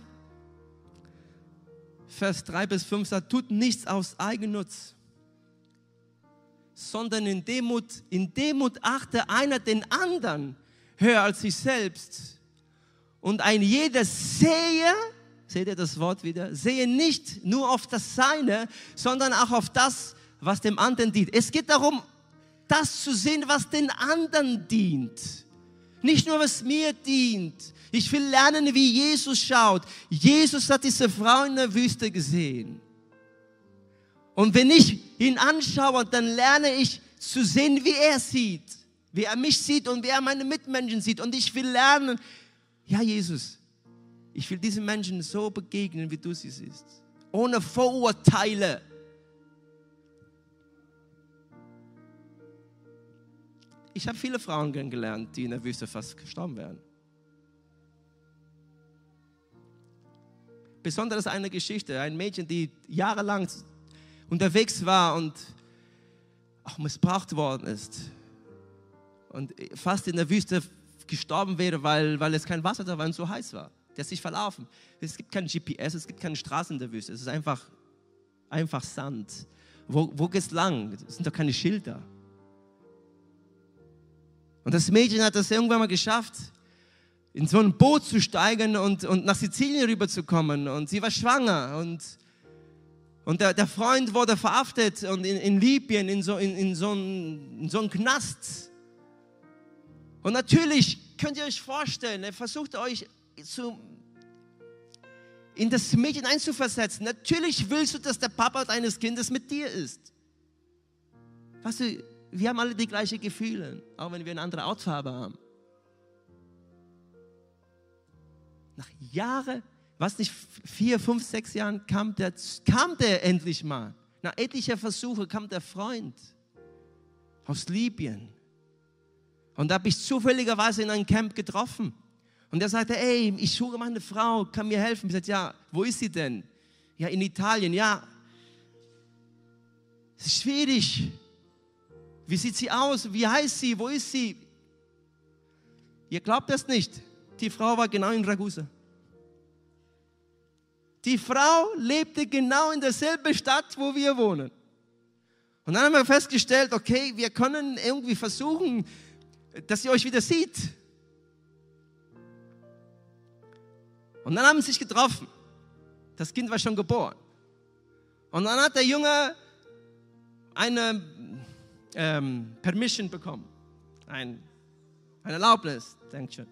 Vers 3 bis 5 sagt, tut nichts aus Eigennutz, sondern in Demut, in Demut achte einer den anderen höher als sich selbst. Und ein jeder sehe, seht ihr das Wort wieder, sehe nicht nur auf das Seine, sondern auch auf das, was dem anderen dient. Es geht darum, das zu sehen, was den anderen dient. Nicht nur, was mir dient. Ich will lernen, wie Jesus schaut. Jesus hat diese Frau in der Wüste gesehen. Und wenn ich ihn anschaue, dann lerne ich zu sehen, wie er sieht. Wie er mich sieht und wie er meine Mitmenschen sieht. Und ich will lernen, ja Jesus, ich will diesen Menschen so begegnen, wie du sie siehst. Ohne Vorurteile. Ich habe viele Frauen kennengelernt, die in der Wüste fast gestorben wären. Besonders eine Geschichte, ein Mädchen, die jahrelang unterwegs war und auch missbraucht worden ist und fast in der Wüste gestorben wäre, weil, weil es kein Wasser da war und so heiß war. Der ist sich verlaufen. Es gibt kein GPS, es gibt keine Straßen in der Wüste. Es ist einfach, einfach Sand. Wo, wo es lang? Es sind doch keine Schilder. Und das Mädchen hat das irgendwann mal geschafft, in so ein Boot zu steigen und, und nach Sizilien rüberzukommen. Und sie war schwanger und, und der, der Freund wurde verhaftet und in, in Libyen in so, in, in, so ein, in so einen Knast. Und natürlich könnt ihr euch vorstellen, er versucht euch zu, in das Mädchen einzuversetzen. Natürlich willst du, dass der Papa deines Kindes mit dir ist. Weißt du, wir haben alle die gleichen Gefühle, auch wenn wir eine andere Hautfarbe haben. Nach Jahren, was nicht, vier, fünf, sechs Jahren kam der, kam der endlich mal. Nach etlicher Versuche kam der Freund aus Libyen. Und da habe ich zufälligerweise in einem Camp getroffen. Und er sagte, ey, ich suche meine Frau, kann mir helfen. Ich sagte, ja, wo ist sie denn? Ja, in Italien, ja. Es ist schwierig. Wie sieht sie aus? Wie heißt sie? Wo ist sie? Ihr glaubt das nicht. Die Frau war genau in Ragusa. Die Frau lebte genau in derselben Stadt, wo wir wohnen. Und dann haben wir festgestellt, okay, wir können irgendwie versuchen, dass sie euch wieder sieht. Und dann haben sie sich getroffen. Das Kind war schon geboren. Und dann hat der Junge eine ähm, Permission bekommen. Ein, ein Erlaubnis, denkt schon.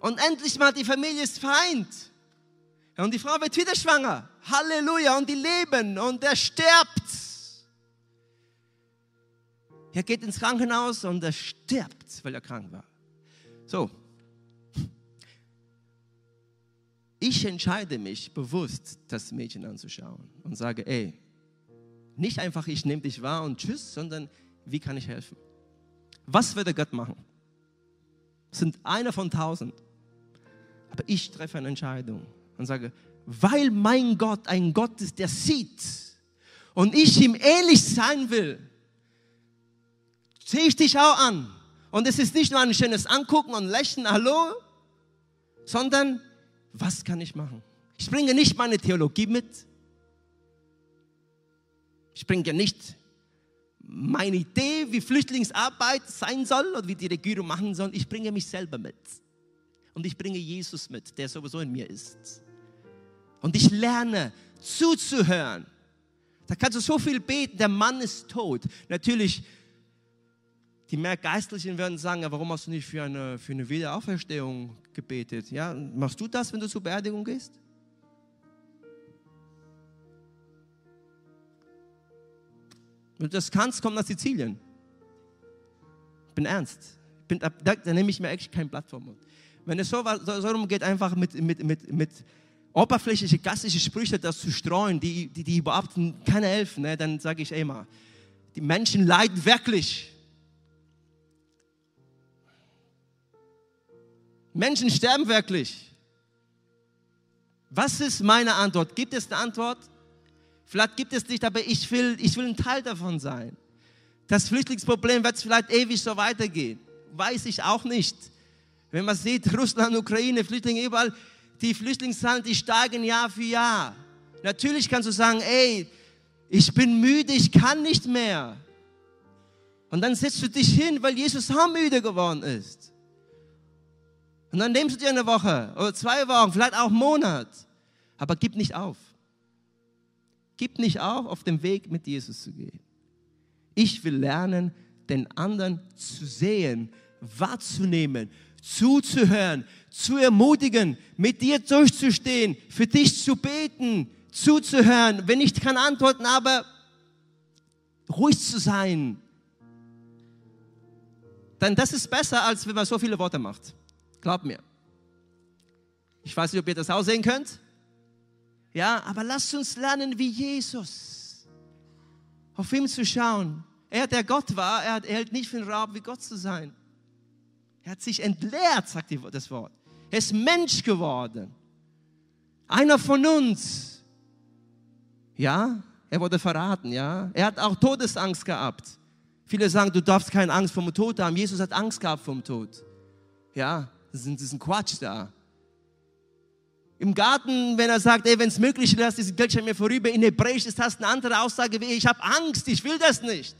Und endlich mal die Familie ist vereint. Und die Frau wird wieder schwanger. Halleluja. Und die leben und er stirbt. Er geht ins Krankenhaus und er stirbt, weil er krank war. So. Ich entscheide mich bewusst, das Mädchen anzuschauen und sage, ey, nicht einfach, ich nehme dich wahr und tschüss, sondern wie kann ich helfen? Was würde Gott machen? sind einer von tausend. Aber ich treffe eine Entscheidung und sage, weil mein Gott ein Gott ist, der sieht und ich ihm ähnlich sein will, sehe ich dich auch an. Und es ist nicht nur ein schönes Angucken und Lächeln, hallo, sondern was kann ich machen? Ich bringe nicht meine Theologie mit, ich bringe nicht meine Idee, wie Flüchtlingsarbeit sein soll oder wie die Regierung machen soll. Ich bringe mich selber mit. Und ich bringe Jesus mit, der sowieso in mir ist. Und ich lerne zuzuhören. Da kannst du so viel beten, der Mann ist tot. Natürlich, die mehr Geistlichen werden sagen, warum hast du nicht für eine, für eine Wiederauferstehung gebetet? Ja, machst du das, wenn du zur Beerdigung gehst? Wenn du das kannst, komm nach Sizilien. Ich bin ernst. Ich bin, da, da nehme ich mir echt kein Blatt vom. Wenn es so, so darum geht, einfach mit, mit, mit, mit oberflächliche, gastliche Sprüche das zu streuen, die, die, die überhaupt keine helfen, ne, dann sage ich immer, die Menschen leiden wirklich. Menschen sterben wirklich. Was ist meine Antwort? Gibt es eine Antwort? Vielleicht gibt es nicht, aber ich will, ich will ein Teil davon sein. Das Flüchtlingsproblem wird vielleicht ewig so weitergehen. Weiß ich auch nicht. Wenn man sieht, Russland, Ukraine, Flüchtlinge überall, die Flüchtlingszahlen, die steigen Jahr für Jahr. Natürlich kannst du sagen, ey, ich bin müde, ich kann nicht mehr. Und dann setzt du dich hin, weil Jesus auch müde geworden ist. Und dann nimmst du dir eine Woche oder zwei Wochen, vielleicht auch einen Monat. Aber gib nicht auf. Gib nicht auf, auf dem Weg mit Jesus zu gehen. Ich will lernen, den anderen zu sehen, wahrzunehmen, zuzuhören, zu ermutigen, mit dir durchzustehen, für dich zu beten, zuzuhören, wenn ich kann antworten, aber ruhig zu sein. Denn das ist besser, als wenn man so viele Worte macht. Glaub mir. Ich weiß nicht, ob ihr das auch sehen könnt. Ja, aber lasst uns lernen wie Jesus. Auf ihn zu schauen. Er, der Gott war, er, hält nicht für den Raum, wie Gott zu sein. Er hat sich entleert, sagt das Wort. Er ist Mensch geworden. Einer von uns. Ja, er wurde verraten, ja. Er hat auch Todesangst gehabt. Viele sagen, du darfst keine Angst vom Tod haben. Jesus hat Angst gehabt vom Tod. Ja, das ist, ein Quatsch da. Im Garten, wenn er sagt, wenn es möglich ist, lass diese Kelch mir vorüber. In Hebräisch ist das eine andere Aussage wie, ich habe Angst, ich will das nicht.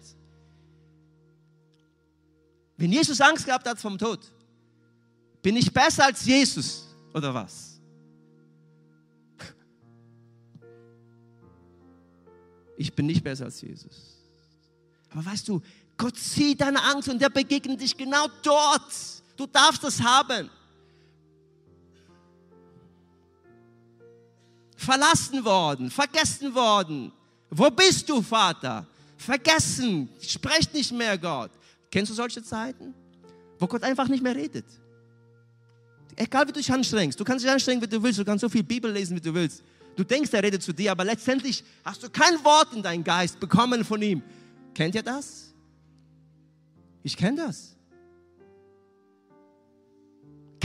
Wenn Jesus Angst gehabt hat vom Tod, bin ich besser als Jesus oder was? Ich bin nicht besser als Jesus. Aber weißt du, Gott sieht deine Angst und er begegnet dich genau dort. Du darfst das haben. verlassen worden, vergessen worden. Wo bist du, Vater? Vergessen, sprecht nicht mehr Gott. Kennst du solche Zeiten, wo Gott einfach nicht mehr redet? Egal wie du dich anstrengst, du kannst dich anstrengen, wie du willst, du kannst so viel Bibel lesen, wie du willst. Du denkst, er redet zu dir, aber letztendlich hast du kein Wort in deinen Geist bekommen von ihm. Kennt ihr das? Ich kenne das.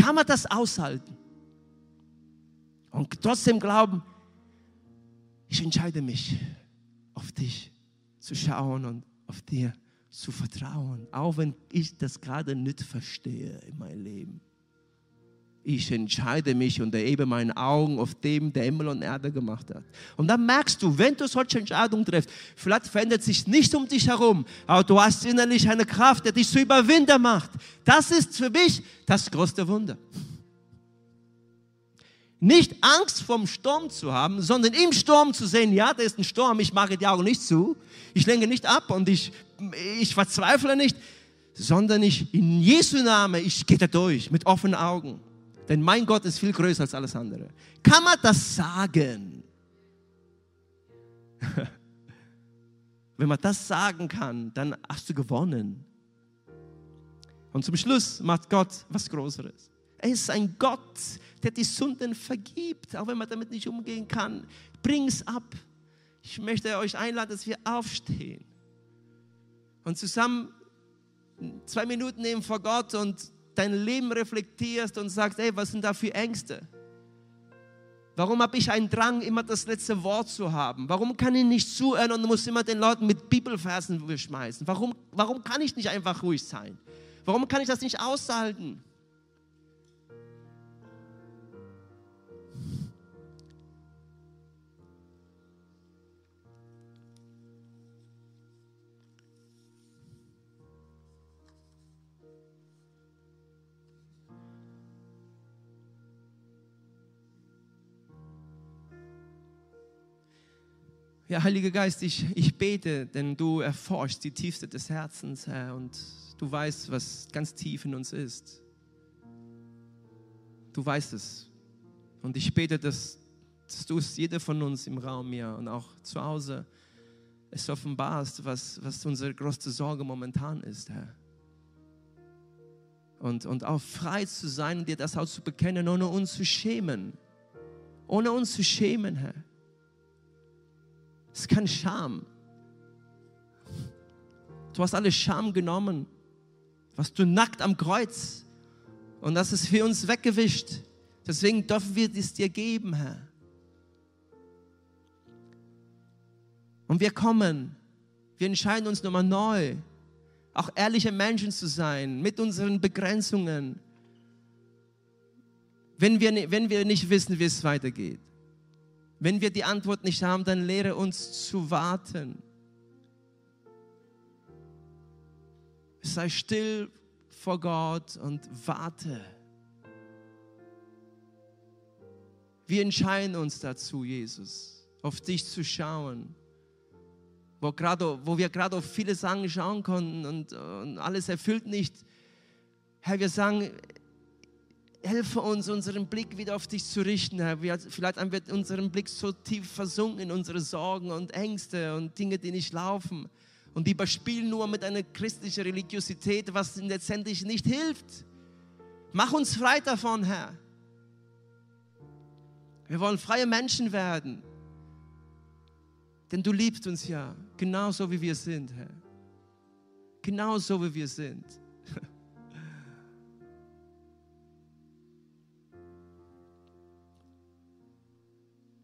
Kann man das aushalten? Und trotzdem glauben, ich entscheide mich, auf dich zu schauen und auf dir zu vertrauen, auch wenn ich das gerade nicht verstehe in meinem Leben. Ich entscheide mich und erhebe meine Augen auf dem, der Himmel und Erde gemacht hat. Und dann merkst du, wenn du solche Entscheidungen triffst, vielleicht verändert sich nicht um dich herum, aber du hast innerlich eine Kraft, die dich zu überwinden macht. Das ist für mich das größte Wunder. Nicht Angst vom Sturm zu haben, sondern im Sturm zu sehen, ja, da ist ein Sturm, ich mache die Augen nicht zu, ich lenke nicht ab und ich, ich verzweifle nicht, sondern ich in Jesu Namen, ich gehe da durch mit offenen Augen. Denn mein Gott ist viel größer als alles andere. Kann man das sagen? Wenn man das sagen kann, dann hast du gewonnen. Und zum Schluss macht Gott was Größeres. Er ist ein Gott, der die Sünden vergibt, auch wenn man damit nicht umgehen kann. Bring es ab. Ich möchte euch einladen, dass wir aufstehen und zusammen zwei Minuten nehmen vor Gott und dein Leben reflektierst und sagst, ey, was sind da für Ängste? Warum habe ich einen Drang, immer das letzte Wort zu haben? Warum kann ich nicht zuhören und muss immer den Leuten mit Bibelversen schmeißen? Warum, warum kann ich nicht einfach ruhig sein? Warum kann ich das nicht aushalten? Ja, Heiliger Geist, ich, ich bete, denn du erforschst die Tiefste des Herzens, Herr, und du weißt, was ganz tief in uns ist. Du weißt es. Und ich bete, dass, dass du es jeder von uns im Raum hier und auch zu Hause es offenbarst, was, was unsere größte Sorge momentan ist, Herr. Und, und auch frei zu sein dir das auch zu bekennen, ohne uns zu schämen. Ohne uns zu schämen, Herr. Es ist kein Scham. Du hast alle Scham genommen, was du nackt am Kreuz und das ist für uns weggewischt. Deswegen dürfen wir es dir geben, Herr. Und wir kommen, wir entscheiden uns nochmal neu, auch ehrliche Menschen zu sein, mit unseren Begrenzungen, wenn wir, wenn wir nicht wissen, wie es weitergeht. Wenn wir die Antwort nicht haben, dann lehre uns zu warten. Sei still vor Gott und warte. Wir entscheiden uns dazu, Jesus, auf dich zu schauen. Wo, grade, wo wir gerade auf viele Sachen schauen konnten und, und alles erfüllt nicht. Herr, wir sagen, helfe uns, unseren Blick wieder auf dich zu richten, Herr. Vielleicht haben wir unseren Blick so tief versunken in unsere Sorgen und Ängste und Dinge, die nicht laufen. Und die überspielen nur mit einer christlichen Religiosität, was letztendlich nicht hilft. Mach uns frei davon, Herr. Wir wollen freie Menschen werden. Denn du liebst uns ja, genauso wie wir sind, Herr. Genauso wie wir sind.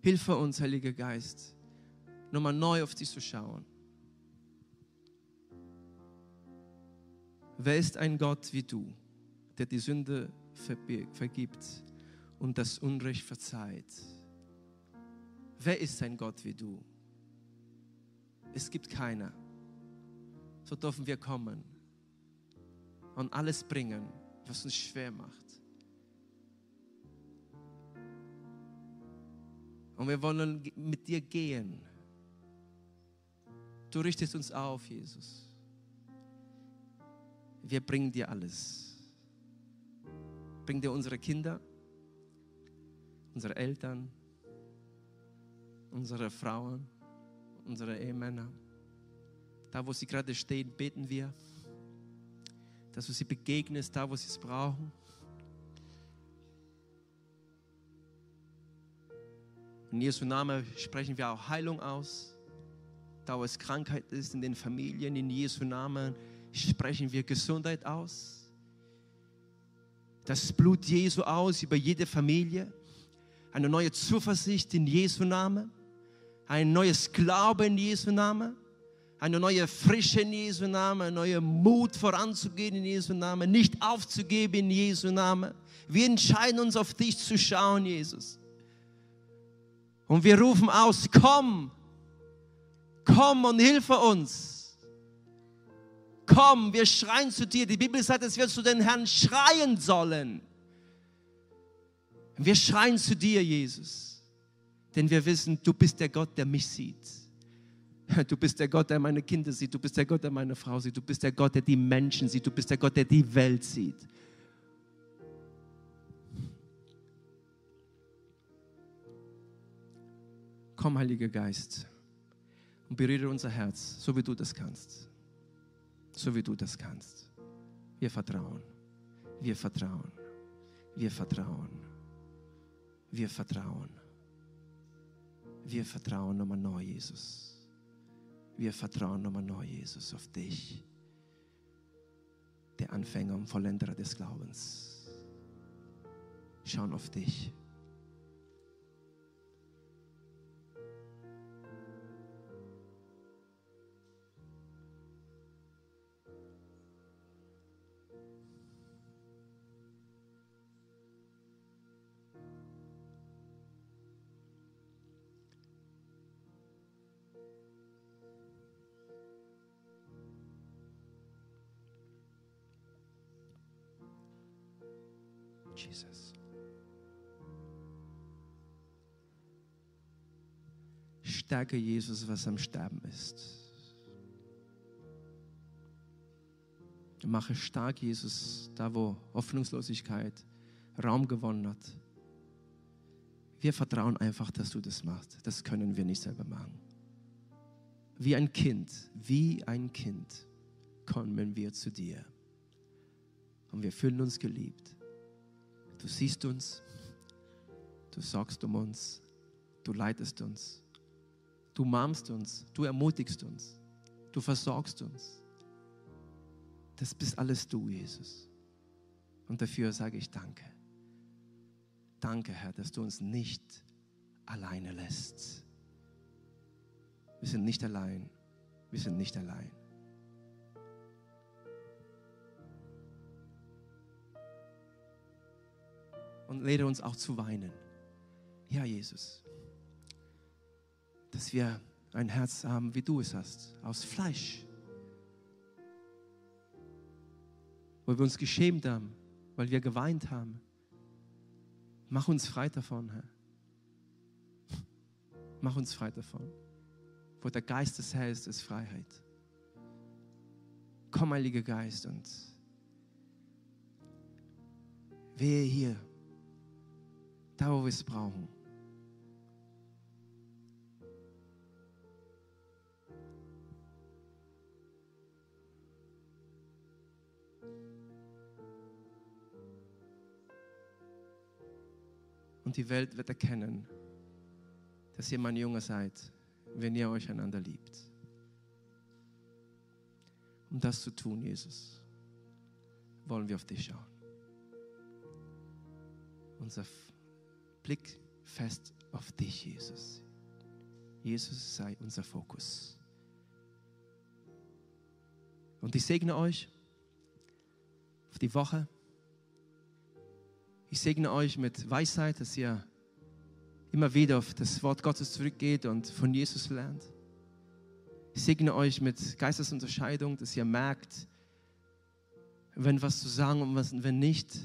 Hilfe uns, Heiliger Geist, nochmal neu auf dich zu schauen. Wer ist ein Gott wie du, der die Sünde vergibt und das Unrecht verzeiht? Wer ist ein Gott wie du? Es gibt keiner. So dürfen wir kommen und alles bringen, was uns schwer macht. Und wir wollen mit dir gehen. Du richtest uns auf, Jesus. Wir bringen dir alles. Bring dir unsere Kinder, unsere Eltern, unsere Frauen, unsere Ehemänner. Da, wo sie gerade stehen, beten wir, dass du sie begegnest, da, wo sie es brauchen. In Jesu Namen sprechen wir auch Heilung aus. Da wo es Krankheit ist in den Familien, in Jesu Namen sprechen wir Gesundheit aus. Das Blut Jesu aus über jede Familie. Eine neue Zuversicht in Jesu Namen. Ein neues Glaube in Jesu Namen. Eine neue Frische in Jesu Namen. Ein neuer Mut voranzugehen in Jesu Namen. Nicht aufzugeben in Jesu Namen. Wir entscheiden uns auf dich zu schauen, Jesus. Und wir rufen aus, komm, komm und hilfe uns. Komm, wir schreien zu dir. Die Bibel sagt, dass wir zu den Herrn schreien sollen. Wir schreien zu dir, Jesus. Denn wir wissen, du bist der Gott, der mich sieht. Du bist der Gott, der meine Kinder sieht. Du bist der Gott, der meine Frau sieht. Du bist der Gott, der die Menschen sieht. Du bist der Gott, der die Welt sieht. Komm, Heiliger Geist, und berühre unser Herz, so wie du das kannst. So wie du das kannst. Wir vertrauen. Wir vertrauen. Wir vertrauen. Wir vertrauen. Wir vertrauen nochmal neu, Jesus. Wir vertrauen nochmal neu, Jesus, auf dich, der Anfänger und Vollender des Glaubens. Schauen auf dich. Jesus. Steige Jesus, was am Sterben ist. Mache stark Jesus, da wo Hoffnungslosigkeit Raum gewonnen hat. Wir vertrauen einfach, dass du das machst. Das können wir nicht selber machen. Wie ein Kind, wie ein Kind kommen wir zu dir. Und wir fühlen uns geliebt. Du siehst uns, du sorgst um uns, du leitest uns, du mahmst uns, du ermutigst uns, du versorgst uns. Das bist alles du, Jesus. Und dafür sage ich danke. Danke, Herr, dass du uns nicht alleine lässt. Wir sind nicht allein. Wir sind nicht allein. Und lehre uns auch zu weinen. Ja, Jesus. Dass wir ein Herz haben, wie du es hast, aus Fleisch. Wo wir uns geschämt haben, weil wir geweint haben. Mach uns frei davon, Herr. Mach uns frei davon. Wo der Geist des Herrn ist, ist Freiheit. Komm, Heiliger Geist, und wehe hier, da wo wir es brauchen. Und die Welt wird erkennen, dass ihr mein Junge seid, wenn ihr euch einander liebt. Um das zu tun, Jesus, wollen wir auf dich schauen. Unser Blick fest auf dich, Jesus. Jesus sei unser Fokus. Und ich segne euch auf die Woche. Ich segne euch mit Weisheit, dass ihr immer wieder auf das Wort Gottes zurückgeht und von Jesus lernt. Ich segne euch mit Geistesunterscheidung, dass ihr merkt, wenn was zu sagen und wenn nicht.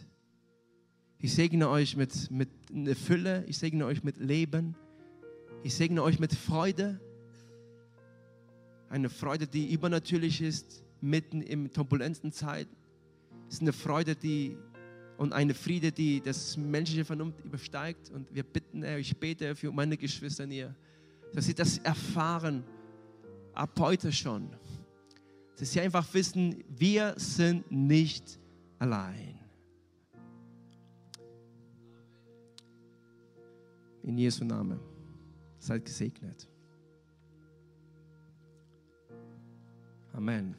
Ich segne euch mit, mit einer Fülle, ich segne euch mit Leben, ich segne euch mit Freude. Eine Freude, die übernatürlich ist, mitten in turbulenten Zeiten. Es ist eine Freude, die und eine Friede, die das menschliche Vernunft übersteigt. Und wir bitten, Herr, ich bete für meine Geschwister hier, dass sie das erfahren, ab heute schon. Dass sie einfach wissen, wir sind nicht allein. In Jesu Namen. Seid gesegnet. Amen.